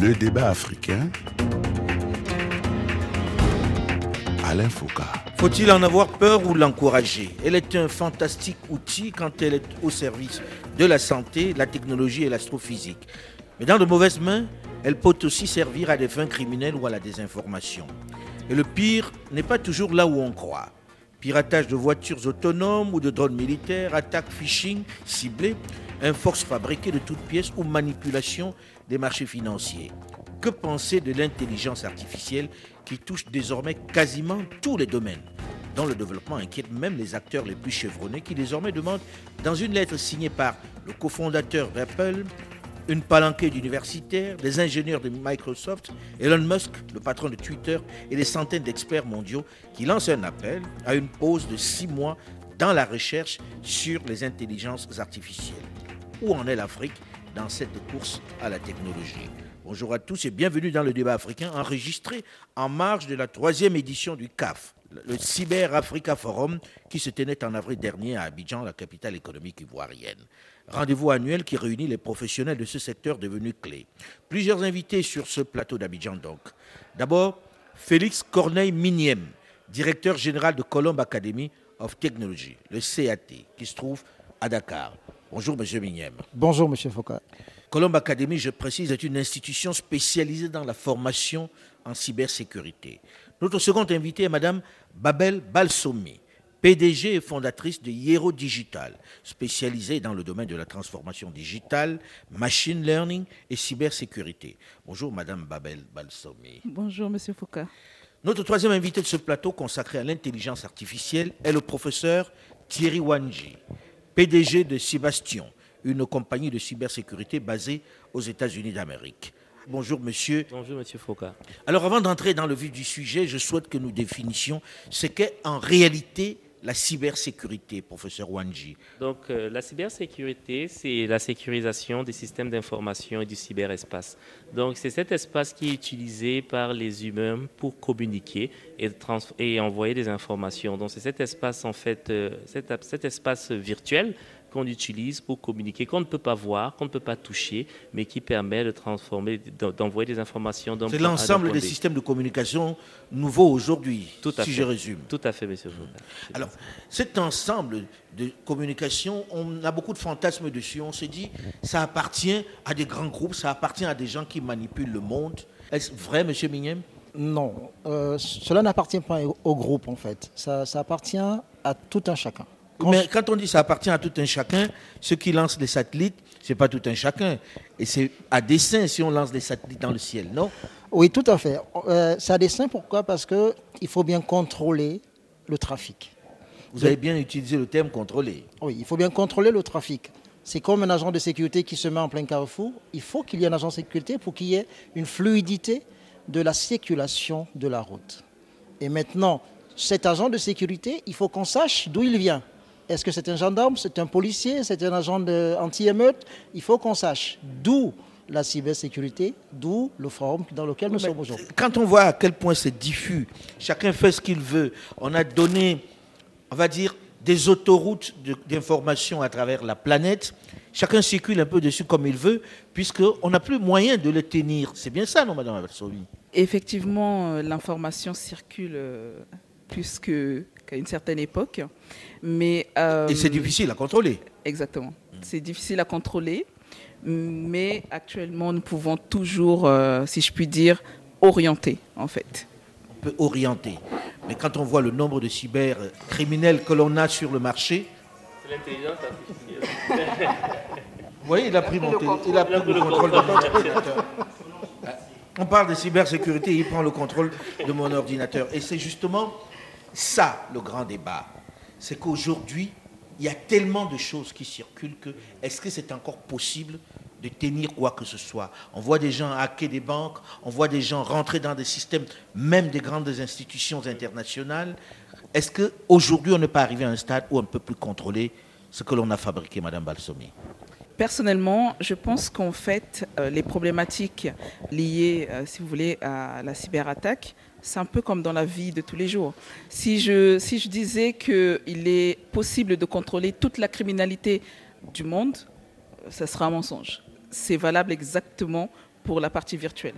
Le débat africain. Alain Foucault. Faut-il en avoir peur ou l'encourager? Elle est un fantastique outil quand elle est au service de la santé, la technologie et l'astrophysique. Mais dans de mauvaises mains, elle peut aussi servir à des fins criminelles ou à la désinformation. Et le pire n'est pas toujours là où on croit. Piratage de voitures autonomes ou de drones militaires, attaques phishing ciblées, un force fabriqué de toutes pièces ou manipulation des marchés financiers. Que penser de l'intelligence artificielle qui touche désormais quasiment tous les domaines? Dont le développement inquiète même les acteurs les plus chevronnés qui désormais demandent, dans une lettre signée par le cofondateur d'Apple, une palanquée d'universitaires, des ingénieurs de Microsoft, Elon Musk, le patron de Twitter, et des centaines d'experts mondiaux qui lancent un appel à une pause de six mois dans la recherche sur les intelligences artificielles. Où en est l'Afrique dans cette course à la technologie Bonjour à tous et bienvenue dans le débat africain enregistré en marge de la troisième édition du CAF, le Cyber Africa Forum qui se tenait en avril dernier à Abidjan, la capitale économique ivoirienne. Rendez-vous annuel qui réunit les professionnels de ce secteur devenu clé. Plusieurs invités sur ce plateau d'Abidjan donc. D'abord, Félix Corneille Miniem, directeur général de Colombe Academy of Technology, le CAT, qui se trouve à Dakar. Bonjour, Monsieur Miniem. Bonjour, Monsieur Foucault. Colombe Academy, je précise, est une institution spécialisée dans la formation en cybersécurité. Notre seconde invitée est Madame Babel Balsomi, PDG et fondatrice de Hiero Digital, spécialisée dans le domaine de la transformation digitale, machine learning et cybersécurité. Bonjour Madame Babel Balsomi. Bonjour Monsieur Foucault. Notre troisième invité de ce plateau consacré à l'intelligence artificielle est le professeur Thierry Wanji, PDG de Sébastien, une compagnie de cybersécurité basée aux États-Unis d'Amérique. Bonjour monsieur. Bonjour monsieur Foucault. Alors avant d'entrer dans le vif du sujet, je souhaite que nous définissions ce qu'est en réalité la cybersécurité, professeur Wanji. Donc euh, la cybersécurité, c'est la sécurisation des systèmes d'information et du cyberespace. Donc c'est cet espace qui est utilisé par les humains pour communiquer et, envoyer des informations. Donc c'est cet espace en fait, euh, cet espace virtuel qu'on utilise pour communiquer, qu'on ne peut pas voir, qu'on ne peut pas toucher, mais qui permet de transformer, d'envoyer des informations. C'est l'ensemble des systèmes de communication nouveaux aujourd'hui, si je résume. Tout à fait, monsieur. Alors, cet ensemble de communication, on a beaucoup de fantasmes dessus. On se dit, ça appartient à des grands groupes, ça appartient à des gens qui manipulent le monde. Est-ce vrai, monsieur Mignem Non, euh, cela n'appartient pas au groupe, en fait. ça appartient à tout un chacun. Mais quand on dit ça appartient à tout un chacun, ceux qui lancent les satellites, ce n'est pas tout un chacun. Et c'est à dessein si on lance des satellites dans le ciel, non? Oui, tout à fait. Euh, c'est à dessein, pourquoi? Parce qu'il faut bien contrôler le trafic. Vous avez bien utilisé le terme contrôler. Oui, il faut bien contrôler le trafic. C'est comme un agent de sécurité qui se met en plein carrefour. Il faut qu'il y ait un agent de sécurité pour qu'il y ait une fluidité de la circulation de la route. Et maintenant, cet agent de sécurité, il faut qu'on sache d'où il vient. Est-ce que c'est un gendarme, c'est un policier, c'est un agent anti-émeute? Il faut qu'on sache d'où la cybersécurité, d'où le forum dans lequel nous sommes aujourd'hui. Quand on voit à quel point c'est diffus, chacun fait ce qu'il veut, on a donné, on va dire, des autoroutes d'information à travers la planète, chacun circule un peu dessus comme il veut, puisqu'on n'a plus moyen de le tenir. C'est bien ça, non, Madame Abersovi Effectivement, euh, l'information circule euh, plus qu'à une certaine époque. Mais, Et c'est euh, difficile à contrôler. Exactement. C'est difficile à contrôler, mais actuellement, nous pouvons toujours, euh, si je puis dire, orienter, en fait. On peut orienter. Mais quand on voit le nombre de cybercriminels que l'on a sur le marché. C'est l'intelligence artificielle. Vous voyez, il a pris, mon il a pris le contrôle de mon ordinateur. On parle de cybersécurité, il prend le contrôle de mon ordinateur. Et c'est justement ça le grand débat. C'est qu'aujourd'hui, il y a tellement de choses qui circulent que est-ce que c'est encore possible de tenir quoi que ce soit? On voit des gens hacker des banques, on voit des gens rentrer dans des systèmes, même des grandes institutions internationales. Est-ce qu'aujourd'hui, on n'est pas arrivé à un stade où on ne peut plus contrôler ce que l'on a fabriqué, Madame Balsomi? Personnellement, je pense qu'en fait, euh, les problématiques liées, euh, si vous voulez, à la cyberattaque c'est un peu comme dans la vie de tous les jours. Si je, si je disais qu'il est possible de contrôler toute la criminalité du monde, ça sera un mensonge. C'est valable exactement pour la partie virtuelle.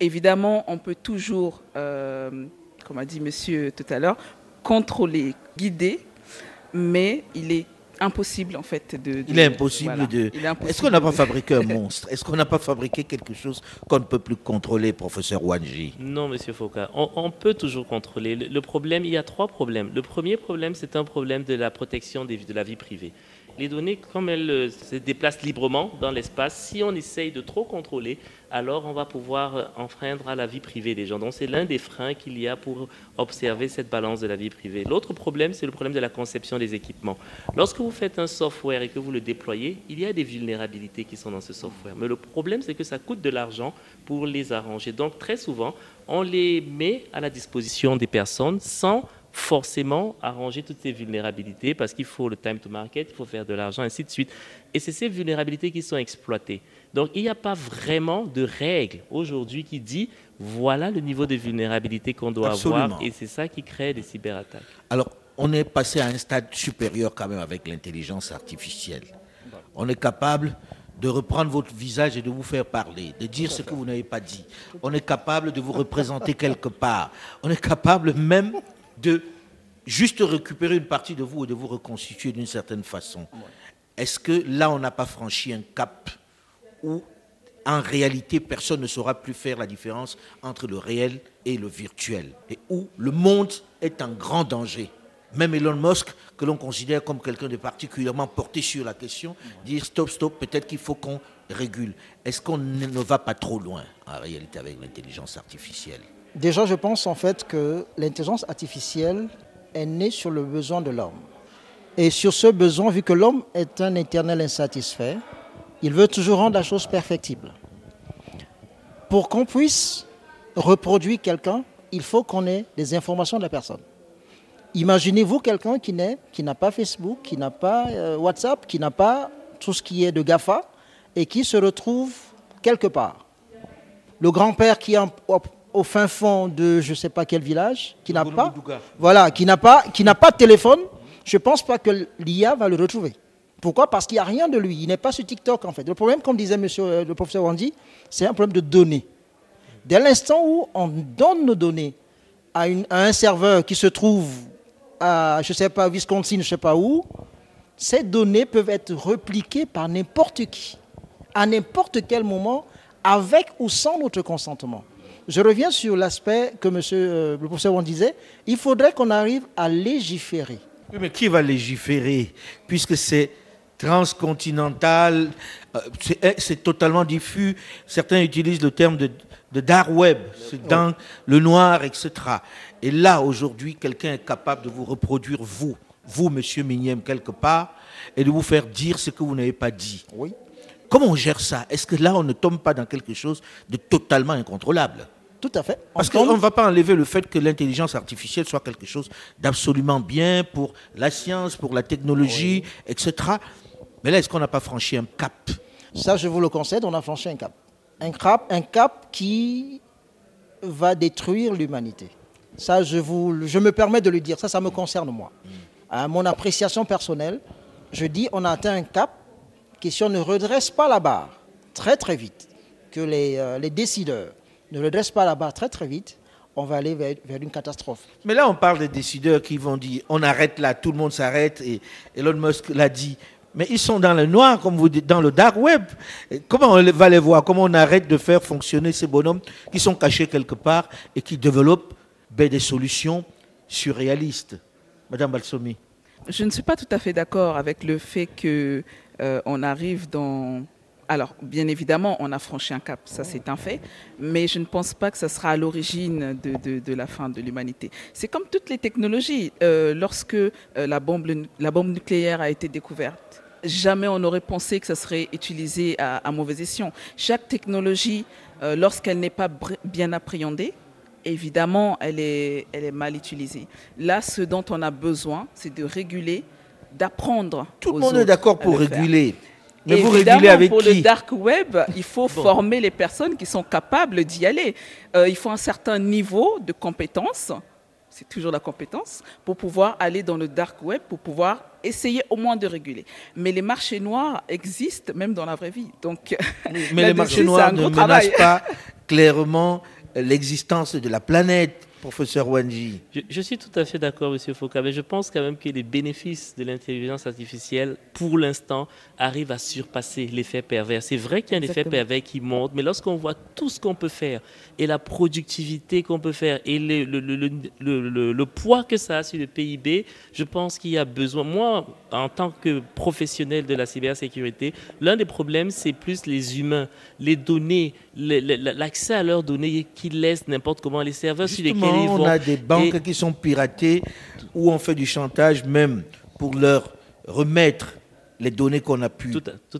Évidemment, on peut toujours, euh, comme a dit monsieur tout à l'heure, contrôler, guider, mais il est impossible en fait de. il est impossible de. Est-ce qu'on n'a pas fabriqué un monstre? Est-ce qu'on n'a pas fabriqué quelque chose qu'on ne peut plus contrôler, professeur Wanji? Non, monsieur Foucault. On, peut toujours contrôler. Le, problème, il y a trois problèmes. Le premier problème, c'est un problème de la protection des, de la vie privée. Les données, comme elles euh, se déplacent librement dans l'espace, si on essaye de trop contrôler, alors on va pouvoir euh, enfreindre à la vie privée des gens. Donc c'est l'un des freins qu'il y a pour observer cette balance de la vie privée. L'autre problème, c'est le problème de la conception des équipements. Lorsque vous faites un software et que vous le déployez, il y a des vulnérabilités qui sont dans ce software. Mais le problème, c'est que ça coûte de l'argent pour les arranger. Donc très souvent, on les met à la disposition des personnes sans forcément arranger toutes ces vulnérabilités parce qu'il faut le time to market, il faut faire de l'argent, ainsi de suite. Et c'est ces vulnérabilités qui sont exploitées. Donc il n'y a pas vraiment de règle aujourd'hui qui dit voilà le niveau de vulnérabilité qu'on doit avoir et c'est ça qui crée des cyberattaques. Alors on est passé à un stade supérieur quand même avec l'intelligence artificielle. On est capable de reprendre votre visage et de vous faire parler, de dire ce que vous n'avez pas dit. On est capable de vous représenter quelque part. On est capable même de juste récupérer une partie de vous et de vous reconstituer d'une certaine façon. Est-ce que là, on n'a pas franchi un cap où, en réalité, personne ne saura plus faire la différence entre le réel et le virtuel et où le monde est en grand danger? Même Elon Musk, que l'on considère comme quelqu'un de particulièrement porté sur la question, dit stop, stop, peut-être qu'il faut qu'on régule. Est-ce qu'on ne va pas trop loin en réalité avec l'intelligence artificielle? Déjà, je pense en fait que l'intelligence artificielle est née sur le besoin de l'homme. Et sur ce besoin, vu que l'homme est un éternel insatisfait, il veut toujours rendre la chose perfectible. Pour qu'on puisse reproduire quelqu'un, il faut qu'on ait des informations de la personne. Imaginez-vous quelqu'un qui n'a pas Facebook, qui n'a pas euh, WhatsApp, qui n'a pas tout ce qui est de GAFA et qui se retrouve quelque part. Le grand-père qui est au fin fond de je ne sais pas quel village, qui n'a pas, voilà, qui n'a pas, qui n'a pas de téléphone, je ne pense pas que l'IA va le retrouver. Pourquoi? Parce qu'il n'y a rien de lui. Il n'est pas sur TikTok en fait. Le problème, comme disait monsieur, euh, le professeur Wandy, c'est un problème de données. Dès l'instant où on donne nos données à, un serveur qui se trouve à, je ne sais pas, Wisconsin, je ne sais pas où, ces données peuvent être repliquées par n'importe qui, à n'importe quel moment, avec ou sans notre consentement. Je reviens sur l'aspect que monsieur, euh, le professeur Wong disait. Il faudrait qu'on arrive à légiférer. Oui, mais qui va légiférer Puisque c'est transcontinental, euh, eh, c'est totalement diffus. Certains utilisent le terme de, dark web, c'est dans le noir, etc. Et là, aujourd'hui, quelqu'un est capable de vous reproduire, vous, vous, monsieur Migniem, quelque part, et de vous faire dire ce que vous n'avez pas dit. Oui. Comment on gère ça? Est-ce que là, on ne tombe pas dans quelque chose de totalement incontrôlable? Tout à fait. Parce qu'on ne va pas enlever le fait que l'intelligence artificielle soit quelque chose d'absolument bien pour la science, pour la technologie, etc. Mais là, est-ce qu'on n'a pas franchi un cap? Ça, je vous le concède, on a franchi un cap. Un cap, un cap qui va détruire l'humanité. Ça, je, vous, je me permets de le dire. Ça, ça me concerne moi. À mon appréciation personnelle, je dis on a atteint un cap qui, si on ne redresse pas la barre très très vite, que les, euh, les décideurs ne redresse pas la barre très très vite, on va aller vers, une catastrophe. Mais là, on parle des décideurs qui vont dire on arrête là, tout le monde s'arrête, et Elon Musk l'a dit. Mais ils sont dans le noir, comme vous dites, dans le dark web. comment on va les voir? Comment on arrête de faire fonctionner ces bonhommes qui sont cachés quelque part et qui développent ben, des solutions surréalistes? Madame Balsomi. Je ne suis pas tout à fait d'accord avec le fait qu'on euh, arrive dans alors, bien évidemment, on a franchi un cap, ça c'est un fait, mais je ne pense pas que ça sera à l'origine de, la fin de l'humanité. C'est comme toutes les technologies. Euh, lorsque euh, la, bombe, la bombe nucléaire a été découverte, jamais on n'aurait pensé que ça serait utilisé à, mauvais escient. Chaque technologie, euh, lorsqu'elle n'est pas bien appréhendée, évidemment, elle est, elle est mal utilisée. Là, ce dont on a besoin, c'est de réguler, d'apprendre. Tout le monde est d'accord pour réguler. Mais vous régulez avec pour le dark web, il faut former les personnes qui sont capables d'y aller. Euh, il faut un certain niveau de compétences c'est toujours la compétence, pour pouvoir aller dans le dark web, pour pouvoir essayer au moins de réguler. Mais les marchés noirs existent même dans la vraie vie. Donc, mais les marchés noirs ne menacent pas clairement l'existence de la planète professeur Wanji. Je, suis tout à fait d'accord, Monsieur Foucault, mais je pense quand même que les bénéfices de l'intelligence artificielle, pour l'instant, arrivent à surpasser l'effet pervers. C'est vrai qu'il y a un effet pervers qui monte, mais lorsqu'on voit tout ce qu'on peut faire et la productivité qu'on peut faire et le, le, le, poids que ça a sur le PIB, je pense qu'il y a besoin. Moi, en tant que professionnel de la cybersécurité, l'un des problèmes, c'est plus les humains, les données, l'accès à leurs données qu'ils laissent n'importe comment, les serveurs sur lesquels On a des banques qui sont piratées où on fait du chantage même pour leur remettre les données qu'on a pu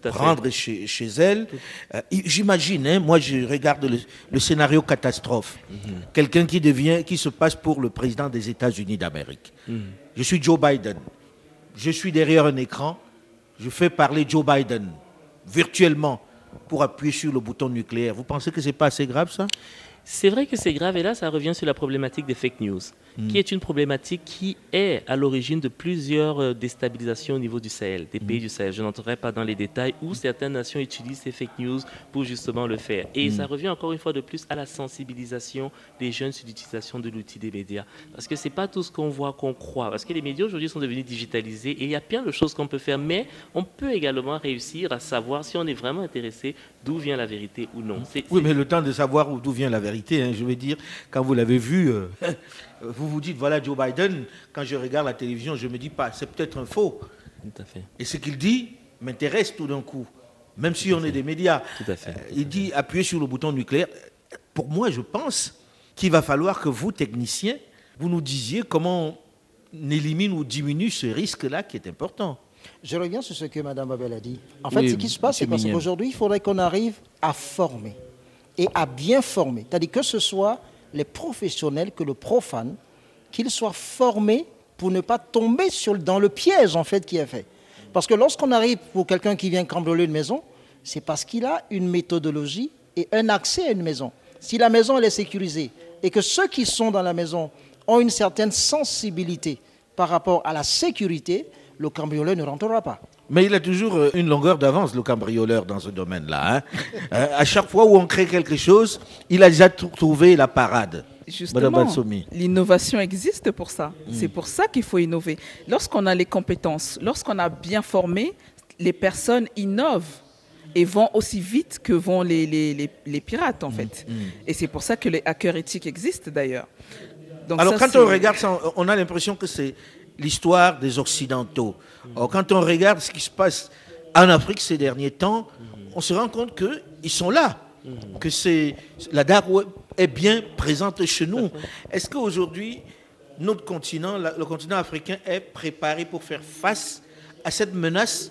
prendre chez, chez, elles. Euh, j'imagine, hein, moi je regarde le, scénario catastrophe. Mhm. Quelqu'un qui devient, qui se passe pour le président des États-Unis d'Amérique. Mhm. Je suis Joe Biden. Je suis derrière un écran. Je fais parler Joe Biden virtuellement pour appuyer sur le bouton nucléaire. Vous pensez que ce n'est pas assez grave ça? C'est vrai que c'est grave et là ça revient sur la problématique des fake news. Hmm. qui est une problématique qui est à l'origine de plusieurs euh, déstabilisations au niveau du Sahel, des pays hmm. du Sahel. Je n'entrerai pas dans les détails où certaines nations utilisent ces fake news pour justement le faire. Et ça hmm. revient encore une fois de plus à la sensibilisation des jeunes sur l'utilisation de l'outil des médias. Parce que ce n'est pas tout ce qu'on voit qu'on croit. Parce que les médias aujourd'hui sont devenus digitalisés et il y a plein de choses qu'on peut faire, mais on peut également réussir à savoir si on est vraiment intéressé d'où vient la vérité ou non. Oui, mais le temps de savoir d'où vient la vérité, hein, je veux dire, quand vous l'avez vu, euh, vous vous dites, voilà Joe Biden, quand je regarde la télévision, je me dis pas, c'est peut-être un faux. Tout à fait. Et ce qu'il dit m'intéresse tout d'un coup, même si on est des médias. Tout à fait. Euh, il dit, appuyez sur le bouton nucléaire. Pour moi, je pense qu'il va falloir que vous, techniciens, vous nous disiez comment on élimine ou diminue ce risque-là qui est important. Je reviens sur ce que Mme Babel a dit. En fait, ce qui se passe, c'est parce qu'aujourd'hui, il faudrait qu'on arrive à former et à bien former. C'est-à-dire que ce soit les professionnels que le profane, qu'ils soient formés pour ne pas tomber sur, dans le piège en fait qui est fait. Parce que lorsqu'on arrive pour quelqu'un qui vient cambrioler une maison, c'est parce qu'il a une méthodologie et un accès à une maison. Si la maison elle est sécurisée et que ceux qui sont dans la maison ont une certaine sensibilité par rapport à la sécurité, le cambrioleur ne rentrera pas. Mais il a toujours euh, une longueur d'avance, le cambrioleur, dans ce domaine-là. Hein. Euh, à chaque fois où on crée quelque chose, il a déjà trouvé la parade. Justement, l'innovation existe pour ça. Hmm. C'est pour ça qu'il faut innover. Lorsqu'on a les compétences, lorsqu'on a bien formé, les personnes innovent et vont aussi vite que vont les, les, les, pirates, en hmm. fait. Hmm. Et c'est pour ça que les hackers éthiques existent, d'ailleurs. Alors, quand on regarde ça, on a l'impression que c'est l'histoire des Occidentaux. Quand on regarde ce qui se passe en Afrique ces derniers temps, on se rend compte qu'ils sont là, que c'est la dark est bien présente chez nous. Est-ce qu'aujourd'hui, notre continent, le continent africain, est préparé pour faire face à cette menace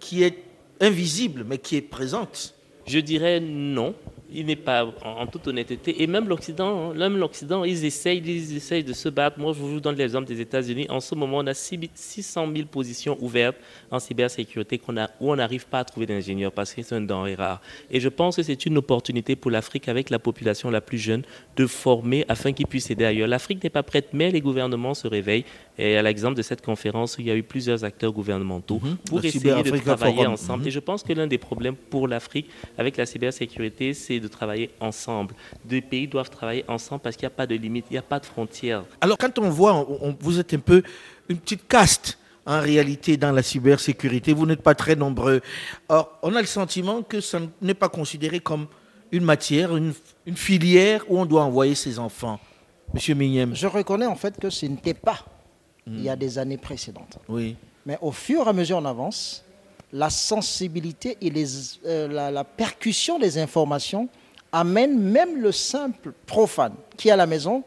qui est invisible, mais qui est présente? Je dirais non il n'est pas, en, toute honnêteté, et même l'Occident, hein, même l'Occident, ils essayent, ils essayent de se battre. Moi, je vous donne l'exemple des États-Unis. En ce moment, on a 600 000 positions ouvertes en cybersécurité où on n'arrive pas à trouver d'ingénieurs parce que c'est un denrée rare. Et je pense que c'est une opportunité pour l'Afrique, avec la population la plus jeune, de former afin qu'ils puissent aider ailleurs. L'Afrique n'est pas prête, mais les gouvernements se réveillent. Et à l'exemple de cette conférence où il y a eu plusieurs acteurs gouvernementaux mhm. pour essayer de travailler ensemble. Mhm. Et je pense que l'un des problèmes pour l'Afrique avec la cybersécurité, c'est de travailler ensemble. Deux pays doivent travailler ensemble parce qu'il n'y a pas de limite, il n'y a pas de frontières. Alors quand on voit, vous êtes un peu une petite caste en réalité dans la cybersécurité. Vous n'êtes pas très nombreux. Or, on a le sentiment que ça n'est pas considéré comme une matière, une, filière où on doit envoyer ses enfants. Monsieur Mignem. Je reconnais en fait que ce n'était pas il y a des années précédentes. Oui. Mais au fur et à mesure on avance, la sensibilité et les, euh, la, percussion des informations amène même le simple profane qui est à la maison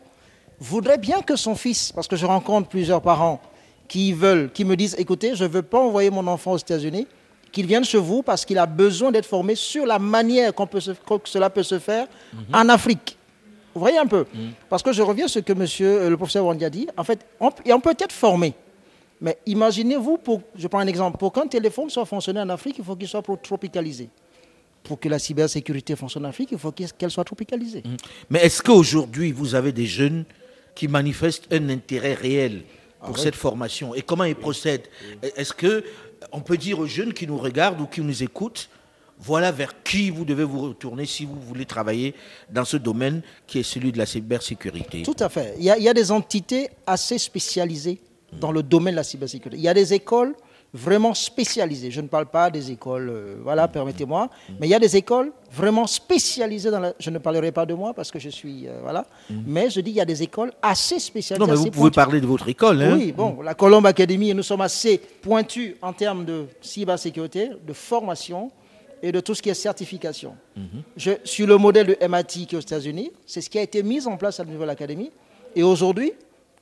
voudrait bien que son fils, parce que je rencontre plusieurs parents qui veulent, qui me disent, écoutez, je ne veux pas envoyer mon enfant aux États-Unis, qu'il vienne chez vous parce qu'il a besoin d'être formé sur la manière qu'on peut que cela peut se faire mhm. en Afrique. Vous voyez un peu mhm. Parce que je reviens à ce que monsieur, euh, le professeur Wandi a dit. En fait, on, on peut être formé. Mais imaginez-vous, je prends un exemple, pour qu'un téléphone soit fonctionné en Afrique, il faut qu'il soit tropicalisé. Pour que la cybersécurité fonctionne en Afrique, il faut qu'elle soit tropicalisée. Mais est-ce qu'aujourd'hui, vous avez des jeunes qui manifestent un intérêt réel pour Ah cette formation? Et comment ils procèdent? Est-ce que on peut dire aux jeunes qui nous regardent ou qui nous écoutent, voilà vers qui vous devez vous retourner si vous voulez travailler dans ce domaine qui est celui de la cybersécurité Tout à fait. Il y, a, il y a des entités assez spécialisées dans le domaine de la cybersécurité. Il y a des écoles vraiment spécialisées. Je ne parle pas des écoles, euh, voilà, permettez-moi, mais il y a des écoles vraiment spécialisées dans la... Je ne parlerai pas de moi parce que je suis, euh, voilà, mais je dis il y a des écoles assez spécialisées. Non, mais vous pouvez pointues. parler de votre école. Hein Oui, bon, la Colombe Academy, nous sommes assez pointus en termes de cybersécurité, de formation et de tout ce qui est certification. Je, sur le modèle de MIT qui est aux États-Unis, c'est ce qui a été mis en place à niveau de l'académie. Et aujourd'hui,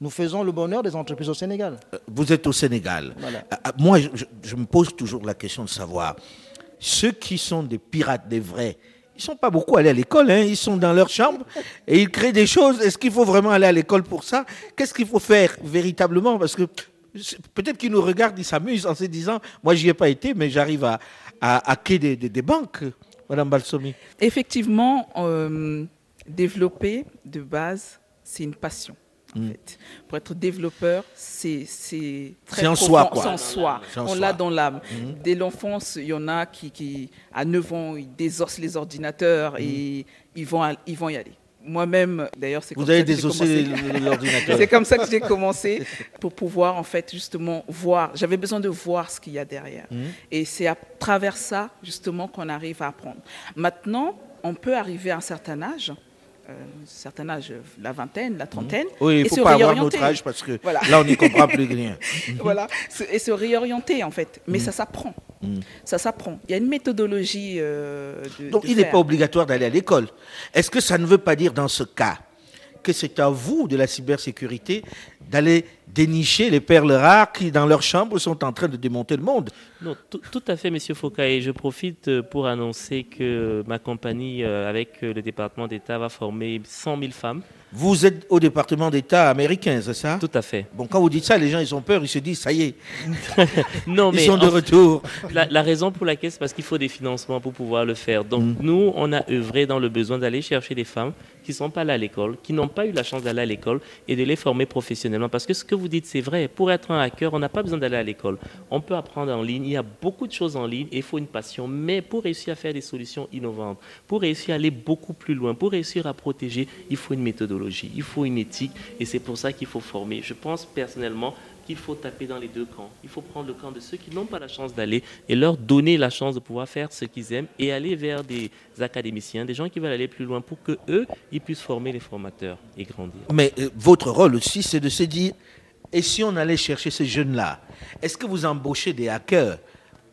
nous faisons le bonheur des entreprises au Sénégal. Vous êtes au Sénégal. Voilà. Ah, ah, Moi, je, je- me pose toujours la question de savoir, ceux qui sont des pirates, des vrais, ils sont pas beaucoup allés à l'école, hein, ils sont dans leur chambre et ils créent des choses. Est-ce qu'il faut vraiment aller à l'école pour ça? Qu'est-ce qu'il faut faire véritablement? Parce que peut-être qu'ils nous regardent, ils s'amusent en se disant, moi j'y ai pas été, mais j'arrive à, à des, des- des banques, Madame Balsomi. Effectivement, euh, développer de base, c'est une passion. en fait. Pour être développeur, c'est c'est en soi, quoi. c'est en soi. On l'a dans l'âme. Dès l'enfance, il y en a qui, qui, à 9 ans, ils désossent les ordinateurs et ils vont, à- ils vont y aller. Moi-même, d'ailleurs, c'est comme Vous avez ça que j'ai désossé commencé. l'ordinateur. C'est comme ça que j'ai commencé pour pouvoir en fait justement voir. J'avais besoin de voir ce qu'il y a derrière. Et c'est à travers ça justement qu'on arrive à apprendre. Maintenant, on peut arriver à un certain âge, un certain âge, la vingtaine, la trentaine, Oui, il ne faut pas avoir notre âge parce que Voilà. là, on n'y comprend plus rien. voilà, et se réorienter en fait. Mais ça s'apprend. Ça s'apprend. Il y a une méthodologie euh, de. Donc, de il n'est pas obligatoire d'aller à l'école. Est-ce que ça ne veut pas dire dans ce cas que c'est à vous de la cybersécurité d'aller dénicher les perles rares qui, dans leur chambre, sont en train de démonter le monde Non, tout, à fait, Monsieur Foucault. Et je profite euh, pour annoncer que ma compagnie, euh, avec euh, le département d'État, va former 100 000 femmes. Vous êtes au département d'État américain, c'est ça? Tout à fait. Bon, quand vous dites ça, les gens, ils ont peur, ils se disent, ça y est, Non, ils mais sont de retour. La, la raison pour laquelle, c'est parce qu'il faut des financements pour pouvoir le faire. Donc, Mm. nous, on a œuvré dans le besoin d'aller chercher des femmes qui ne sont pas allées à l'école, qui n'ont pas eu la chance d'aller à l'école et de les former professionnellement. Parce que ce que vous dites, c'est vrai. Pour être un hacker, on n'a pas besoin d'aller à l'école. On peut apprendre en ligne. Il y a beaucoup de choses en ligne et il faut une passion. Mais pour réussir à faire des solutions innovantes, pour réussir à aller beaucoup plus loin, pour réussir à protéger, il faut une méthodologie, il faut une éthique. Et c'est pour ça qu'il faut former. Je pense personnellement qu'il faut taper dans les deux camps. Il faut prendre le camp de ceux qui n'ont pas la chance d'aller et leur donner la chance de pouvoir faire ce qu'ils aiment et aller vers des académiciens, des gens qui veulent aller plus loin pour que eux, ils puissent former les formateurs et grandir. Mais euh, votre rôle aussi, c'est de se dire, et si on allait chercher ces jeunes-là, est-ce que vous embauchez des hackers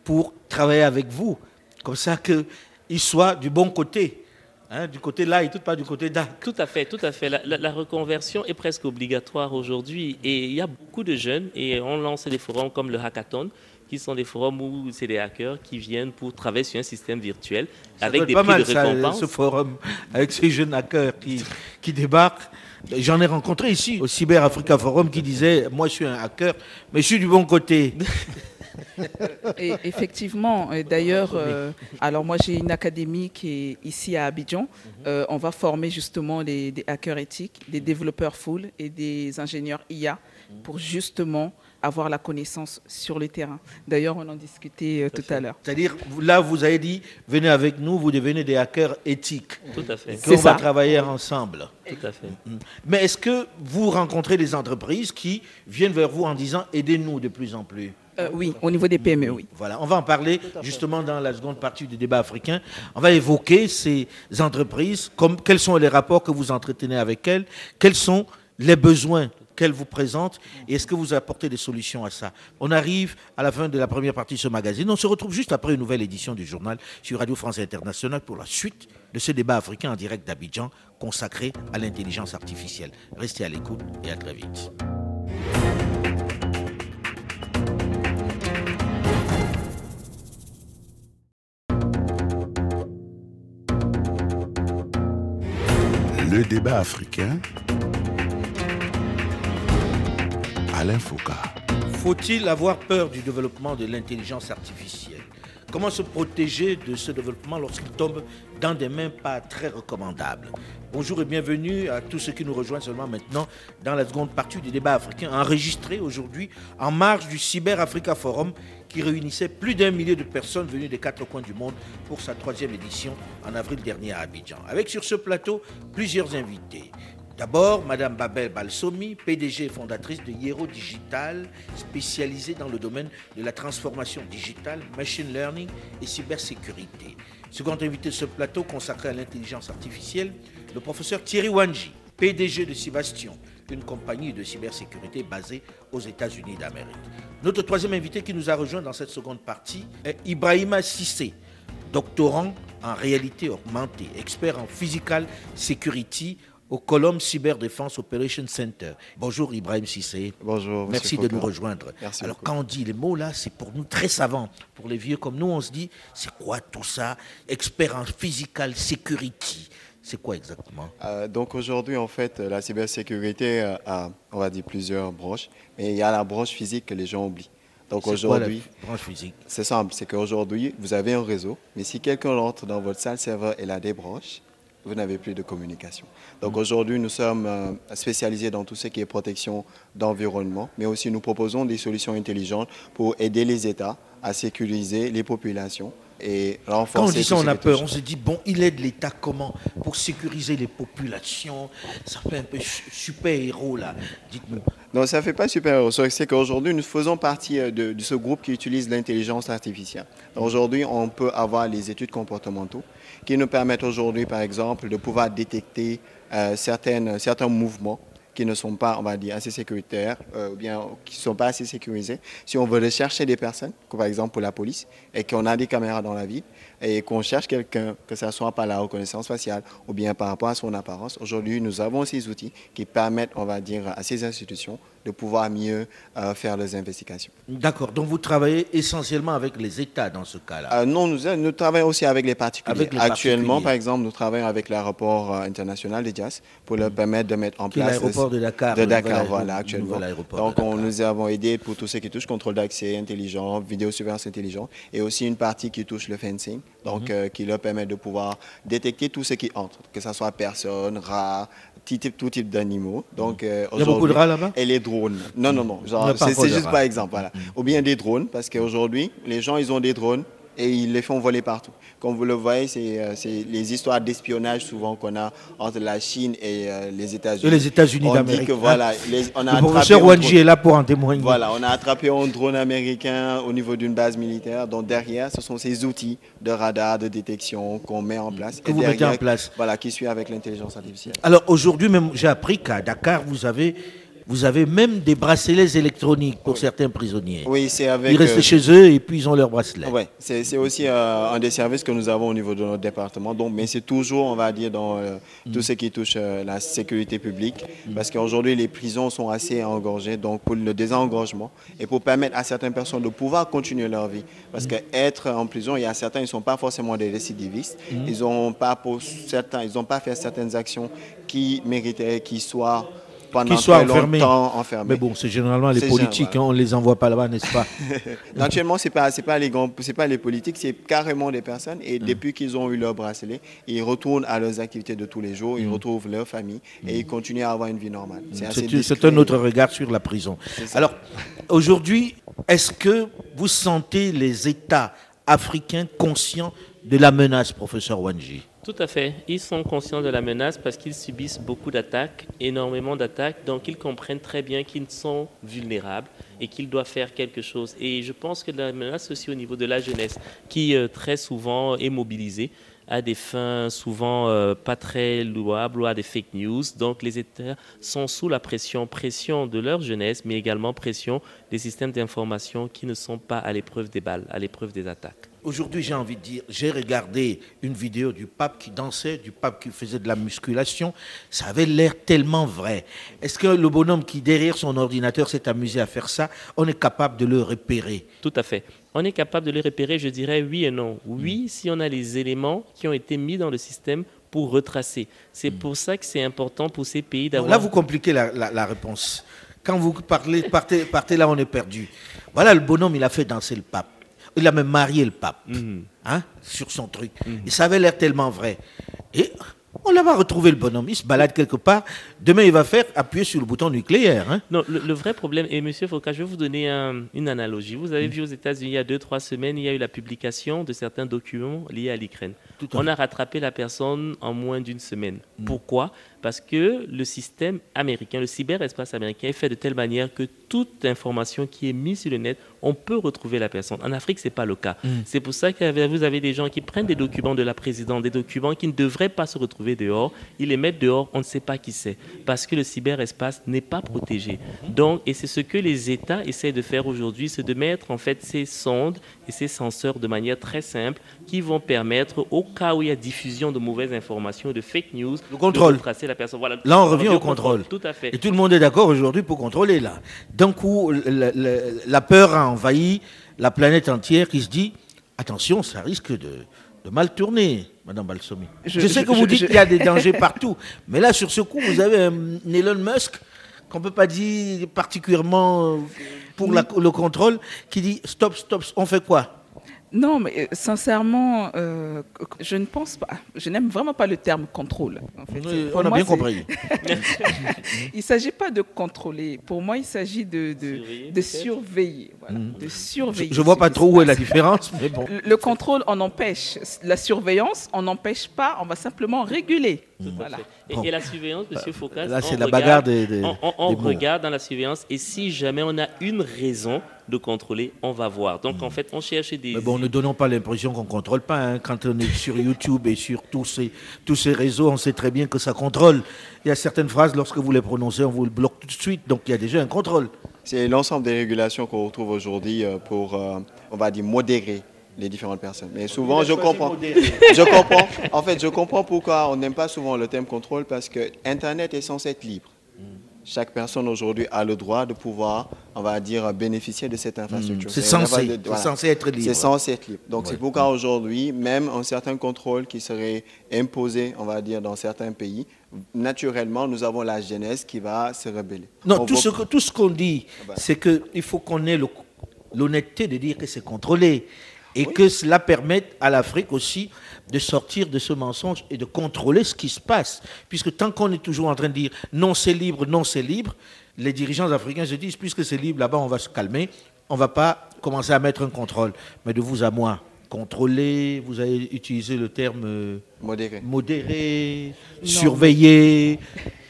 pour travailler avec vous, comme ça qu'ils soient du bon côté, hein, du côté là et tout, pas du côté là Tout à fait, tout à fait. La, la- la reconversion est presque obligatoire aujourd'hui et il y a beaucoup de jeunes et on lance des forums comme le hackathon qui sont des forums où c'est des hackers qui viennent pour travailler sur un système virtuel Ça avec des pas prix mal, de ça, récompense. ce forum, avec ces jeunes hackers qui, qui débarquent. J'en ai rencontré ici au Cyber Africa Forum qui disait Moi, je suis un hacker, mais je suis du bon côté. Et effectivement, d'ailleurs, euh, alors moi j'ai une académie qui est ici à Abidjan. Euh, on va former justement des, des hackers éthiques, des développeurs full et des ingénieurs IA pour justement avoir la connaissance sur le terrain. D'ailleurs, on en discutait euh, tout à l'heure. C'est-à-dire, là, vous avez dit Venez avec nous, vous devenez des hackers éthiques. Tout à fait, On va ça. travailler ensemble. tout à fait. Mais est-ce que vous rencontrez des entreprises qui viennent vers vous en disant Aidez-nous de plus en plus? Euh, oui, au niveau des PME, oui. Voilà, on va en parler justement dans la seconde partie du débat africain. On va évoquer ces entreprises, comme, quels sont les rapports que vous entretenez avec elles, quels sont les besoins qu'elles vous présentent et est-ce que vous apportez des solutions à ça. On arrive à la fin de la première partie de ce magazine. On se retrouve juste après une nouvelle édition du journal sur Radio France Internationale pour la suite de ce débat africain en direct d'Abidjan consacré à l'intelligence artificielle. Restez à l'écoute et à très vite. Le débat africain. Alain Foucault. Faut-il avoir peur du développement de l'intelligence artificielle? Comment se protéger de ce développement lorsqu'il tombe dans des mains pas très recommandables? Bonjour et bienvenue à tous ceux qui nous rejoignent seulement maintenant dans la seconde partie du débat africain enregistré aujourd'hui en marge du Cyber Africa Forum qui réunissait plus d'un millier de personnes venues des quatre coins du monde pour sa troisième édition en avril dernier à Abidjan. Avec sur ce plateau plusieurs invités. D'abord, Madame Babel Balsomi, PDG et fondatrice de Hiero Digital, spécialisée dans le domaine de la transformation digitale, machine learning et cybersécurité. Second invité de ce plateau consacré à l'intelligence artificielle, le professeur Thierry Wanji, PDG de Cybastion, une compagnie de cybersécurité basée aux États-Unis d'Amérique. Notre troisième invité qui nous a rejoint dans cette seconde partie est Ibrahima Sissé, doctorant en réalité augmentée, expert en physical security au Colombe Cyber Defense Operation Center. Bonjour Ibrahim Sissé. Bonjour. Merci de nous rejoindre. Merci Alors beaucoup. quand on dit les mots là, c'est pour nous très savant. Pour les vieux comme nous, on se dit, c'est quoi tout ça? Expert en physical security. C'est quoi exactement? Euh, donc aujourd'hui, en fait, la cybersécurité euh, a, on va dire, plusieurs branches, mais il y a la branche physique que les gens oublient. Donc aujourd'hui, branche physique? c'est simple, c'est qu'aujourd'hui, vous avez un réseau, mais si quelqu'un entre dans votre salle serveur et la débranche, vous n'avez plus de communication. Donc Mm. aujourd'hui, nous sommes euh, spécialisés dans tout ce qui est protection d'environnement, mais aussi nous proposons des solutions intelligentes pour aider les États à sécuriser les populations et renforcer Quand on dit ça, on a peur. On se dit, bon, il aide l'État comment Pour sécuriser les populations? Ça fait un peu su- super-héros, là. Dites-nous. Non, ça ne fait pas super héros. C'est qu'aujourd'hui, nous faisons partie euh, de, de ce groupe qui utilise l'intelligence artificielle. Donc, Aujourd'hui, on peut avoir les études comportementaux qui nous permettent aujourd'hui, par exemple, de pouvoir détecter euh, certaines, certains mouvements qui ne sont pas, on va dire, assez sécuritaires, euh, ou bien qui ne sont pas assez sécurisés. Si on veut rechercher des personnes, comme par exemple pour la police, et qu'on a des caméras dans la ville, et qu'on cherche quelqu'un, que ce soit par la reconnaissance faciale ou bien par rapport à son apparence, aujourd'hui, nous avons ces outils qui permettent, on va dire, à ces institutions de pouvoir mieux euh, faire leurs investigations. D'accord. Donc, vous travaillez essentiellement avec les États dans ce cas-là. Euh, non, nous, nous travaillons aussi avec les particuliers. Avec les Actuellement, particuliers. par exemple, nous travaillons avec l'aéroport euh, international de Dias pour leur permettre de mettre en Qui place l'aéroport de Dakar, de Dakar, voilà, le actuellement. Donc, on nous avons aidé pour tout ce qui touche contrôle d'accès intelligent, vidéosurveillance intelligent, et aussi une partie qui touche le fencing, donc Mhm. euh, qui leur permet de pouvoir détecter tout ce qui entre, que ce soit personnes, rats, type, tout type d'animaux. Donc, euh, Mhm. Il y a beaucoup de rats là-bas? Et les drones. Non, non, non. C'est juste par exemple, voilà. Ou bien des drones, parce qu'aujourd'hui, les gens, ils ont des drones et ils les font voler partout. Comme vous le voyez, c'est euh, c'est les histoires d'espionnage souvent qu'on a entre la Chine et euh, les États-Unis. Et les États-Unis d'Amérique. que voilà, les- on a Le professeur Wanji drone. est là pour en témoigner. Voilà, on a attrapé un drone américain au niveau d'une base militaire. Donc derrière, ce sont ces outils de radar, de détection qu'on met en place. Que Et vous mettez en place. Voilà, qui suit avec l'intelligence artificielle. Alors aujourd'hui même, j'ai appris qu'à Dakar, vous avez, vous avez même des bracelets électroniques pour certains prisonniers. Oui, c'est avec. Ils restent euh, chez eux et puis ils ont leurs bracelets. Oui, c'est aussi euh, un des services que nous avons au niveau de notre département. Donc, mais c'est toujours, on va dire, dans euh, tout ce qui touche la sécurité publique. Parce qu'aujourd'hui, les prisons sont assez engorgées. Donc, pour le désengorgement et pour permettre à certaines personnes de pouvoir continuer leur vie. Parce qu'être en prison, il y a certains, ils ne sont pas forcément des récidivistes. Ils n'ont pas, pour certains, ils n'ont pas fait certaines actions qui mériteraient qu'ils soient pendant Qu'ils soient très enfermés. longtemps enfermés. Mais bon, c'est généralement les politiques, hein, on ne les envoie pas là-bas, n'est-ce pas? Actuellement, c'est pas c'est pas les grands, pas les politiques, c'est carrément des personnes. Et Mm. depuis qu'ils ont eu leur bracelet, ils retournent à leurs activités de tous les jours, ils retrouvent leur famille et ils continuent à avoir une vie normale. C'est Mm. Un autre regard sur la prison. Alors, aujourd'hui, est-ce que vous sentez les États africains conscients de la menace, professeur Wanji? Tout à fait. Ils sont conscients de la menace parce qu'ils subissent beaucoup d'attaques, énormément d'attaques, donc ils comprennent très bien qu'ils sont vulnérables et qu'ils doivent faire quelque chose. Et je pense que la menace aussi au niveau de la jeunesse, qui euh, très souvent est mobilisée à des fins souvent euh, pas très louables ou à des fake news. Donc les États sont sous la pression, pression de leur jeunesse, mais également pression des systèmes d'information qui ne sont pas à l'épreuve des balles, à l'épreuve des attaques. Aujourd'hui, j'ai envie de dire, j'ai regardé une vidéo du pape qui dansait, du pape qui faisait de la musculation. Ça avait l'air tellement vrai. Est-ce que le bonhomme qui, derrière son ordinateur, s'est amusé à faire ça, on est capable de le repérer? Tout à fait. On est capable de les repérer, je dirais oui et non. Oui, si on a les éléments qui ont été mis dans le système pour retracer. C'est pour ça que c'est important pour ces pays d'avoir... Là, vous compliquez la, la- la réponse. Quand vous parlez, partez, partez là, on est perdu. Voilà, le bonhomme, il a fait danser le pape. Il a même marié le pape Mhm. hein, sur son truc. Et ça avait l'air tellement vrai. Et on l'a va retrouver le bonhomme. Il se balade quelque part. Demain, il va faire appuyer sur le bouton nucléaire. hein. Non, le, le vrai problème, et Monsieur Foucault, je vais vous donner un- une analogie. Vous avez vu aux États-Unis, il y a deux, trois semaines, il y a eu la publication de certains documents liés à l'Ukraine. On a rattrapé la personne en moins d'une semaine. Pourquoi? Parce que le système américain, le cyberespace américain est fait de telle manière que toute information qui est mise sur le net, on peut retrouver la personne. En Afrique, ce n'est pas le cas. C'est pour ça que vous avez des gens qui prennent des documents de la présidente, des documents qui ne devraient pas se retrouver dehors. Ils les mettent dehors, on ne sait pas qui c'est. Parce que le cyberespace n'est pas protégé. Donc, et c'est ce que les États essaient de faire aujourd'hui, c'est de mettre en fait ces sondes et ces senseurs de manière très simple qui vont permettre, au cas où il y a diffusion de mauvaises informations, de fake news, Le contrôle. de retracer la personne. Voilà. Là, on revient au contrôle. Tout à fait. Et tout le monde est d'accord aujourd'hui pour contrôler là. D'un coup, la peur a envahi la planète entière qui se dit attention, ça risque de, de mal tourner, Madame Balsomi. Je, Je- sais je- que vous je- dites je- qu'il y a des dangers partout, mais là, sur ce coup, vous avez un Elon Musk qu'on peut pas dire particulièrement pour la- le contrôle, qui dit stop, stop, on fait quoi? Non, mais euh, sincèrement, euh, je ne pense pas. Je n'aime vraiment pas le terme contrôle. en fait. Pour On a moi, bien compris. Il ne s'agit pas de contrôler. Pour moi, il s'agit de, de, Surveiller, de peut-être. surveiller. Voilà, de Je, surveiller. je vois ce pas trop où est la différence, mais bon. Le- Le contrôle, on empêche. La surveillance, on n'empêche pas. On va simplement réguler. Tout Voilà. Et, Bon. et la surveillance, Monsieur Foucault, Là, c'est la regarde- bagarre des- des- On, on- on des mots. regarde dans la surveillance et si jamais on a une raison de contrôler, on va voir. Donc en fait, on cherche des. Mais bon, ne donnons pas l'impression qu'on contrôle pas. hein. Quand on est sur YouTube et sur tous ces, tous ces réseaux, on sait très bien que ça contrôle. Il y a certaines phrases, lorsque vous les prononcez, on vous le bloque tout de suite. Donc il y a déjà un contrôle. C'est l'ensemble des régulations qu'on retrouve aujourd'hui euh, pour, euh, on va dire, modérer les différentes personnes. Mais souvent, je comprends. Je comprends. En fait, je comprends pourquoi on n'aime pas souvent le thème contrôle parce que Internet est censé être libre. Chaque personne aujourd'hui a le droit de pouvoir, on va dire, bénéficier de cette infrastructure. C'est C'est- censé, de- c'est voilà. censé être libre. C'est censé être libre. Donc c'est pourquoi aujourd'hui, même un certain contrôle qui serait imposé, on va dire, dans certains pays, naturellement, nous avons la jeunesse qui va se rebeller. Non, On tout ce, que- tout ce qu'on dit, bah. c'est qu'il faut qu'on ait l'honnêteté de dire que c'est contrôlé. Et que cela permette à l'Afrique aussi de sortir de ce mensonge et de contrôler ce qui se passe. Puisque tant qu'on est toujours en train de dire non, c'est libre, non, c'est libre, les dirigeants africains se disent puisque c'est libre, là-bas, on va se calmer, on ne va pas commencer à mettre un contrôle. Mais de vous à moi, contrôler, vous avez utilisé le terme euh, modéré. modéré, surveiller.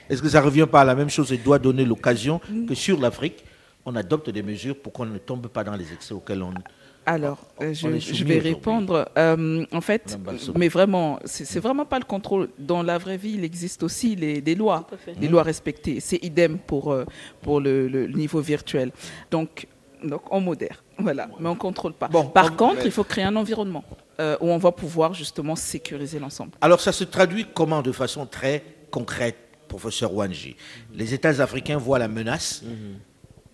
Est-ce que ça revient pas à la même chose et doit donner l'occasion que sur l'Afrique, on adopte des mesures pour qu'on ne tombe pas dans les excès auxquels on... Alors, euh, On je, vais répondre. Euh, en fait, mais vraiment, c'est vraiment pas le contrôle. Dans la vraie vie, il existe aussi les, des lois, des lois respectées. C'est idem pour, euh, pour le, le niveau virtuel. Donc, donc on modère, voilà, mais on contrôle pas. Bon, Par on- contre, il faut créer un environnement euh, où on va pouvoir justement sécuriser l'ensemble. Alors ça se traduit comment de façon très concrète, professeur Wanji? Les États africains voient la menace,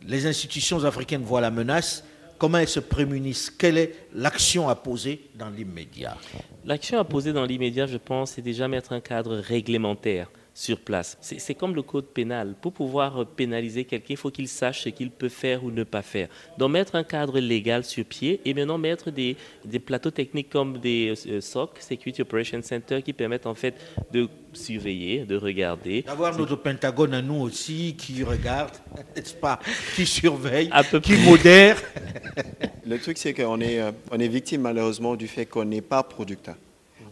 les institutions africaines voient la menace, comment elles se prémunissent Quelle est l'action à poser dans l'immédiat? L'action à poser dans l'immédiat, je pense, c'est déjà mettre un cadre réglementaire sur place. C'est comme le code pénal. Pour pouvoir euh, pénaliser quelqu'un, il faut qu'il sache ce qu'il peut faire ou ne pas faire. Donc mettre un cadre légal sur pied et maintenant mettre des, des plateaux techniques comme des euh, SOC, Security Operations Center, qui permettent en fait de surveiller, de regarder. D'avoir notre Pentagone à nous aussi qui regarde, n'est-ce pas Qui surveille, À peu qui près. modère. Le truc, c'est qu'on est, euh, on est victime malheureusement du fait qu'on n'est pas producteur.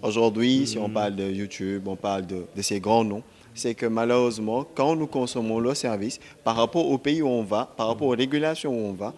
Aujourd'hui, si on parle de YouTube, on parle de, de ces grands noms, c'est que malheureusement, quand nous consommons leurs services, par rapport au pays où on va, par rapport aux régulations où on va,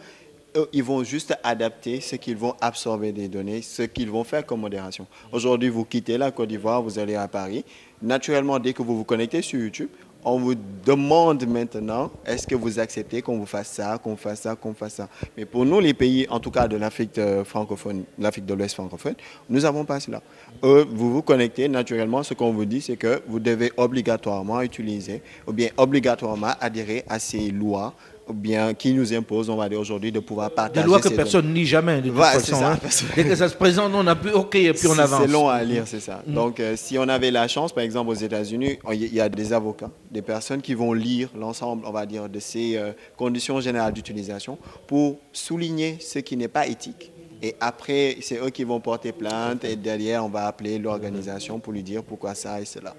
eux, ils vont juste adapter ce qu'ils vont absorber des données, ce qu'ils vont faire comme modération. Aujourd'hui, vous quittez la Côte d'Ivoire, vous allez à Paris. Naturellement, dès que vous vous connectez sur YouTube, on vous demande maintenant, est-ce que vous acceptez qu'on vous fasse ça, qu'on fasse ça, qu'on fasse ça? Mais pour nous, les pays, en tout cas de l'Afrique euh, francophone, l'Afrique de l'Ouest francophone, nous n'avons pas cela. Eux, vous vous connectez, naturellement, ce qu'on vous dit, c'est que vous devez obligatoirement utiliser, ou bien obligatoirement adhérer à ces lois, ou bien qui nous imposent, on va dire aujourd'hui, de pouvoir partager Des lois que personne nie jamais, de toute Ouais, façon. ça, hein. Dès que ça se présente, on a pu, ok, et puis on avance. C'est long à lire, c'est ça. Donc, euh, si on avait la chance, par exemple, aux États-Unis, il y a des avocats, des personnes qui vont lire l'ensemble, on va dire, de ces euh, conditions générales d'utilisation pour souligner ce qui n'est pas éthique Et après, c'est eux qui vont porter plainte et derrière, on va appeler l'organisation pour lui dire pourquoi ça et cela.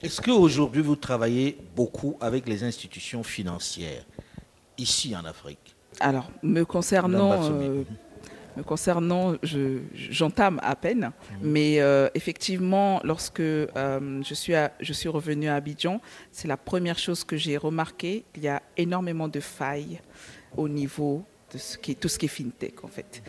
Est-ce qu'aujourd'hui, vous travaillez beaucoup avec les institutions financières? Ici en Afrique Alors, me concernant, euh, me concernant j'entame à peine, mhm. mais euh, effectivement, lorsque euh, je, suis je suis revenue à Abidjan, c'est la première chose que j'ai remarqué. Il y a énormément de failles au niveau de ce qui, tout ce qui est fintech, en fait.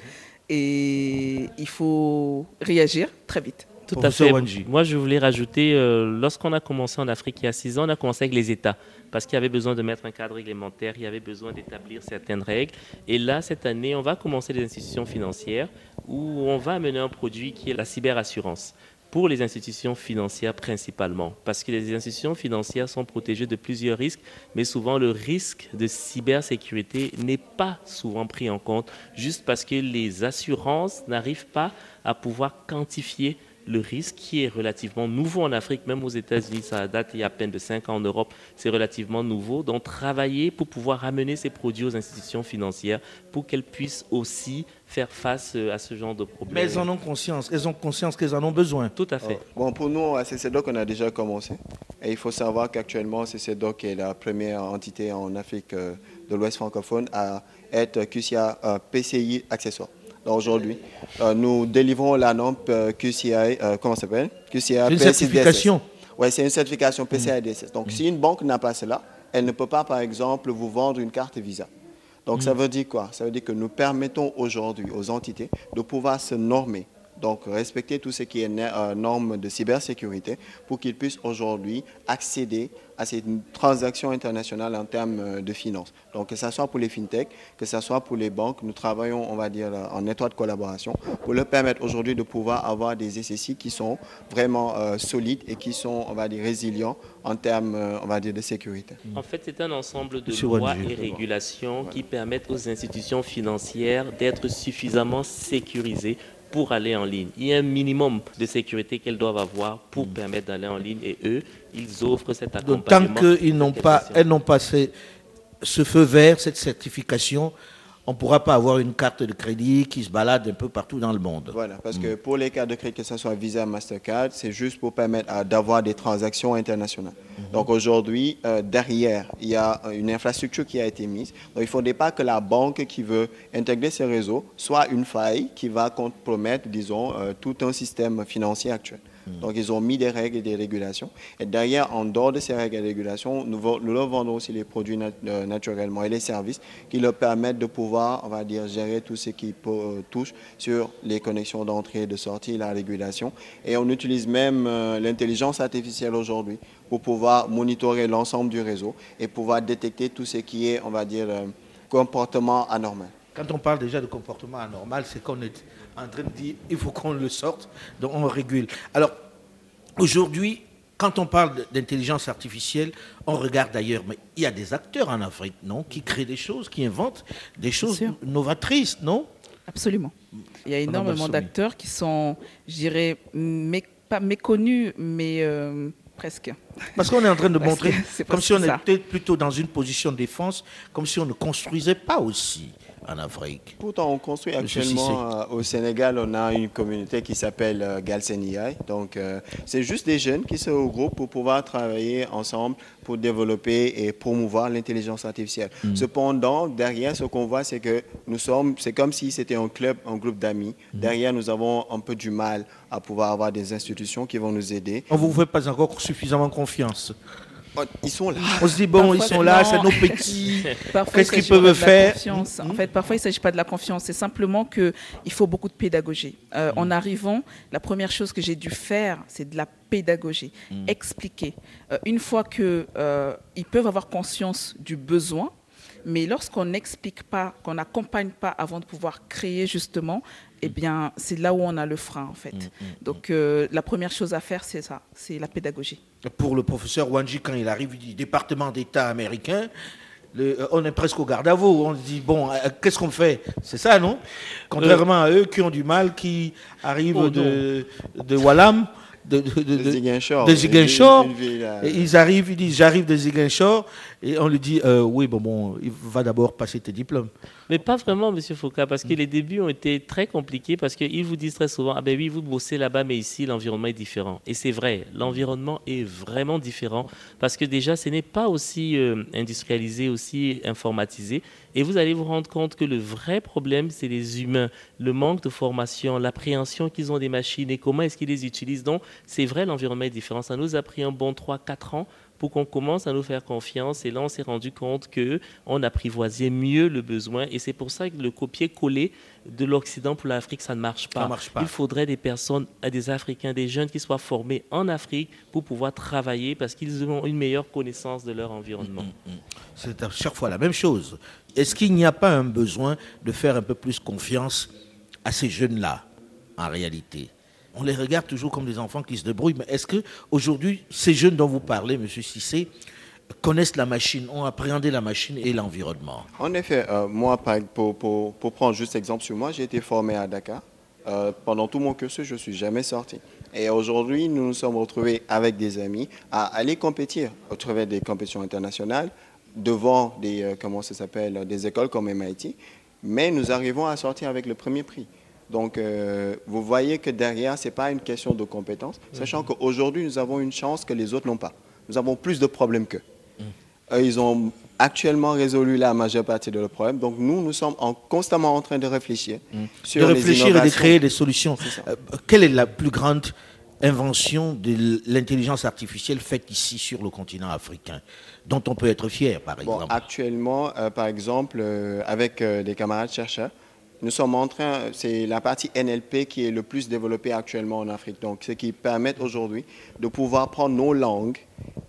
Et il faut réagir très vite. Tout à fait. Moi, je voulais rajouter, euh, lorsqu'on a commencé en Afrique il y a six ans, on a commencé avec les États, parce qu'il y avait besoin de mettre un cadre réglementaire, il y avait besoin d'établir certaines règles. Et là, cette année, on va commencer les institutions financières, où on va amener un produit qui est la cyberassurance pour les institutions financières principalement, parce que les institutions financières sont protégées de plusieurs risques, mais souvent le risque de cybersécurité n'est pas souvent pris en compte, juste parce que les assurances n'arrivent pas à pouvoir quantifier le risque qui est relativement nouveau en Afrique, même aux États-Unis, ça date il y a à peine de 5 ans en Europe, c'est relativement nouveau. Donc travailler pour pouvoir amener ces produits aux institutions financières pour qu'elles puissent aussi faire face euh, à ce genre de problèmes. Mais elles en ont conscience, elles ont conscience qu'elles en ont besoin. Tout à fait. bon, pour nous, à CCDOC, on a déjà commencé. Et il faut savoir qu'actuellement, CCDOC est la première entité en Afrique euh, de l'Ouest francophone à être QCA euh, PCI accessoire aujourd'hui. Euh, nous délivrons la norme euh, QCI, euh, comment ça s'appelle? QCI une certification. Oui, c'est une certification PCI DSS. Donc, si une banque n'a pas cela, elle ne peut pas, par exemple, vous vendre une carte Visa. Donc, ça mm. veut dire quoi? Ça veut dire que nous permettons aujourd'hui aux entités de pouvoir se normer donc, respecter tout ce qui est euh, normes de cybersécurité pour qu'ils puissent aujourd'hui accéder à ces transactions internationales en termes euh, de finances. Donc, que ce soit pour les fintechs, que ce soit pour les banques, nous travaillons, on va dire, euh, en étroite collaboration pour leur permettre aujourd'hui de pouvoir avoir des SSI qui sont vraiment solides et qui sont, on va dire, résilients en termes, on va dire, de sécurité. En fait, c'est un ensemble de lois et régulations qui permettent aux institutions financières d'être suffisamment sécurisées pour aller en ligne. Il y a un minimum de sécurité qu'elles doivent avoir pour permettre d'aller en ligne et eux, ils offrent cet accompagnement. Donc, tant qu'elles n'ont pas, elles pas ce feu vert, cette certification, on ne pourra pas avoir une carte de crédit qui se balade un peu partout dans le monde. Voilà, parce que pour les cartes de crédit, que ce soit Visa, Mastercard, c'est juste pour permettre d'avoir des transactions internationales. Mhm. Donc aujourd'hui, euh, derrière, il y a une infrastructure qui a été mise. Donc il ne faudrait pas que la banque qui veut intégrer ces réseaux soit une faille qui va compromettre, disons, euh, tout un système financier actuel. Hmm. Donc, ils ont mis des règles et des régulations. Et derrière, en dehors de ces règles et régulations, nous, leur vendons aussi les produits euh, naturellement et les services qui leur permettent de pouvoir, on va dire, gérer tout ce qui euh, touche sur les connexions d'entrée et de sortie, la régulation. Et on utilise même euh, l'intelligence artificielle aujourd'hui pour pouvoir monitorer l'ensemble du réseau et pouvoir détecter tout ce qui est, on va dire, comportement anormal. Quand on parle déjà de comportement anormal, c'est qu'on est en train de dire il faut qu'on le sorte, donc on régule. Alors, aujourd'hui, quand on parle d'intelligence artificielle, on regarde ailleurs, mais il y a des acteurs en Afrique, non, qui créent des choses, qui inventent des choses novatrices, non? Absolument. Il y a énormément d'acteurs qui sont, je dirais, pas méconnus, mais euh, presque. Parce qu'on est en train de montrer, comme si on était plutôt dans une position de défense, comme si on ne construisait pas aussi en Afrique. Pourtant, on construit actuellement euh, au Sénégal, on a une communauté qui s'appelle euh, Donc, euh, c'est juste des jeunes qui se regroupent pour pouvoir travailler ensemble pour développer et promouvoir l'intelligence artificielle. Mm. Cependant, derrière, ce qu'on voit, c'est que nous sommes, c'est comme si c'était un club, un groupe d'amis. Mm. Derrière, nous avons un peu du mal à pouvoir avoir des institutions qui vont nous aider. On ne vous fait pas encore suffisamment confiance. Oh, ils sont là. On se dit, bon, ils sont là, c'est nos petits. Qu'est-ce qu'ils peuvent faire En fait, parfois, il ne s'agit pas de la confiance. C'est simplement qu'il faut beaucoup de pédagogie. Euh, En arrivant, la première chose que j'ai dû faire, c'est de la pédagogie. Mm. Expliquer. Euh, une fois qu'ils euh, peuvent avoir conscience du besoin, mais lorsqu'on n'explique pas, qu'on n'accompagne pas avant de pouvoir créer justement, eh bien, c'est là où on a le frein, en fait. Mm, mm, Donc, euh, la première chose à faire, c'est ça, c'est la pédagogie. Pour le professeur Wanji, quand il arrive du département d'État américain, euh, on est presque au garde à vous. On se dit, bon, euh, qu'est-ce qu'on fait? C'est ça, non? Contrairement à eux qui ont du mal, qui arrivent oh, de, de Wallam de, de, de, De Ziguinchor. de Ziguinchor. Une- une ville, euh, ils arrivent, ils disent j'arrive de Ziguinchor et on lui dit euh, oui bon bon il va d'abord passer tes diplômes. Mais pas vraiment, Monsieur Foucault, parce que les débuts ont été très compliqués, parce qu'ils vous disent très souvent, ah ben oui, vous bossez là-bas, mais ici, l'environnement est différent. Et c'est vrai, l'environnement est vraiment différent, parce que déjà, ce n'est pas aussi euh, industrialisé, aussi informatisé. Et vous allez vous rendre compte que le vrai problème, c'est les humains, le manque de formation, l'appréhension qu'ils ont des machines et comment est-ce qu'ils les utilisent. Donc, c'est vrai, l'environnement est différent. Ça nous a pris un bon 3-4 ans pour qu'on commence à nous faire confiance. Et là, on s'est rendu compte que on apprivoisait mieux le besoin. Et c'est pour ça que le copier-coller de l'Occident pour l'Afrique, ça ne marche pas. Ça marche pas. Il faudrait des personnes, des Africains, des jeunes qui soient formés en Afrique pour pouvoir travailler parce qu'ils ont une meilleure connaissance de leur environnement. C'est à chaque fois la même chose. Est-ce qu'il n'y a pas un besoin de faire un peu plus confiance à ces jeunes-là, en réalité? On les regarde toujours comme des enfants qui se débrouillent, mais est-ce que aujourd'hui, ces jeunes dont vous parlez, Monsieur Cissé, connaissent la machine, ont appréhendé la machine et l'environnement? En effet, euh, moi, pour- pour prendre juste exemple sur moi, j'ai été formé à Dakar. Euh, pendant tout mon cursus, je ne suis jamais sorti. Et aujourd'hui, nous nous sommes retrouvés avec des amis à aller compétir au travers des compétitions internationales devant des, euh, comment ça s'appelle, des écoles comme MIT. Mais nous arrivons à sortir avec le premier prix. Donc, euh, vous voyez que derrière, ce n'est pas une question de compétence, sachant qu'aujourd'hui, nous avons une chance que les autres n'ont pas. Nous avons plus de problèmes qu'eux. Eux, ils ont actuellement résolu la majeure partie de leurs problèmes. Donc nous, nous sommes en- constamment en train de réfléchir sur De les réfléchir et de créer des solutions. Euh, quelle est la plus grande invention de l'intelligence artificielle faite ici sur le continent africain, dont on peut être fier, par Bon, exemple? actuellement, euh, par exemple, euh, avec euh, des camarades chercheurs, nous sommes en train, c'est la partie NLP qui est le plus développée actuellement en Afrique. Donc, ce qui permet aujourd'hui de pouvoir prendre nos langues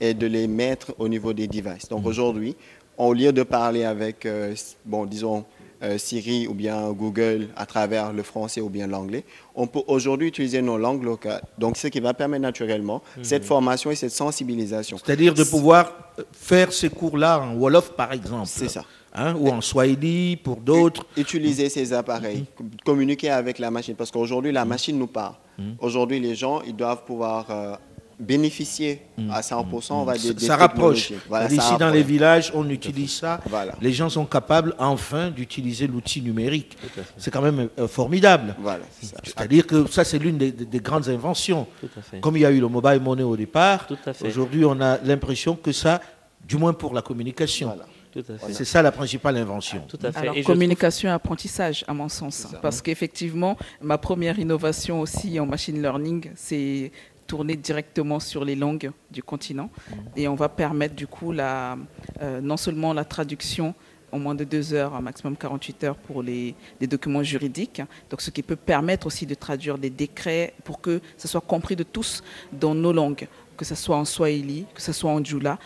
et de les mettre au niveau des devices. Donc, aujourd'hui, au lieu de parler avec, euh, bon, disons, euh, Siri ou bien Google à travers le français ou bien l'anglais, on peut aujourd'hui utiliser nos langues locales. Donc, ce qui va permettre naturellement cette formation et cette sensibilisation. C'est-à-dire de pouvoir faire ces cours-là en Wolof, par exemple. C'est ça. Hein, ou en Swahili pour d'autres. Utiliser ces appareils, com- communiquer avec la machine, parce qu'aujourd'hui, la machine nous parle. Aujourd'hui, les gens, ils doivent pouvoir euh, bénéficier à 100%, on va des ça rapproche. Voilà, ça ici, dans les villages, on utilise ça. Voilà. Les gens sont capables, enfin, d'utiliser l'outil numérique. C'est quand même euh, formidable. Voilà. C'est-à-dire que ça, c'est l'une des, des- des grandes inventions. Tout à fait. Comme il y a eu le mobile money au départ, aujourd'hui, on a l'impression que ça, du moins pour la communication, Voilà. Tout à fait. c'est ça la principale invention. Tout à fait. Alors, Et je trouve- communication et apprentissage, à mon sens. Parce qu'effectivement, ma première innovation aussi en machine learning, c'est tourner directement sur les langues du continent. Et on va permettre du coup la, euh, non seulement la traduction en moins de deux heures, un maximum 48 heures pour les, les documents juridiques. Donc, ce qui peut permettre aussi de traduire des décrets pour que ce soit compris de tous dans nos langues, que ce soit en Swahili, que ce soit en Djoula.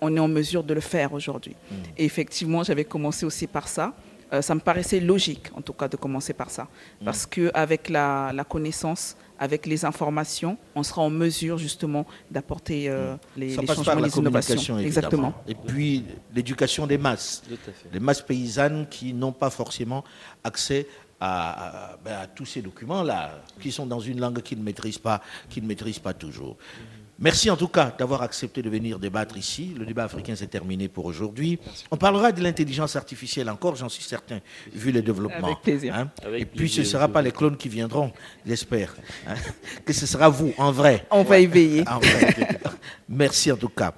On est en mesure de le faire aujourd'hui. Et effectivement, j'avais commencé aussi par ça. Euh, ça me paraissait logique, en tout cas, de commencer par ça. Parce qu'avec la, la connaissance, avec les informations, on sera en mesure justement d'apporter euh, les, Ça les passe changements, par la les innovations. communication, Exactement. Et puis, l'éducation des masses. Tout à fait. les masses paysannes qui n'ont pas forcément accès à, à- ben, à tous ces documents-là, qui sont dans une langue qu'ils ne maîtrisent pas, qu'ils ne maîtrisent pas toujours. Merci en tout cas d'avoir accepté de venir débattre ici. Le débat africain s'est terminé pour aujourd'hui. On parlera de l'intelligence artificielle encore, j'en suis certain, vu les développements. Avec plaisir. hein. Avec Et puis ce ne sera pas les clones qui viendront, j'espère. hein, Que ce sera vous, en vrai. On va y veiller. En vrai. Merci en tout cas.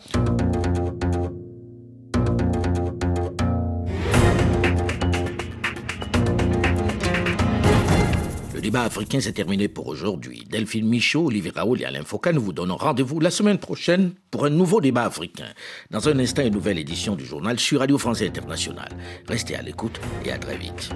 Débat africain s'est terminé pour aujourd'hui. Delphine Michaud, Olivier Raoul et Alain Foucault nous vous donnons rendez-vous la semaine prochaine pour un nouveau débat africain. Dans un instant, une nouvelle édition du journal sur Radio France Internationale. Restez à l'écoute et à très vite.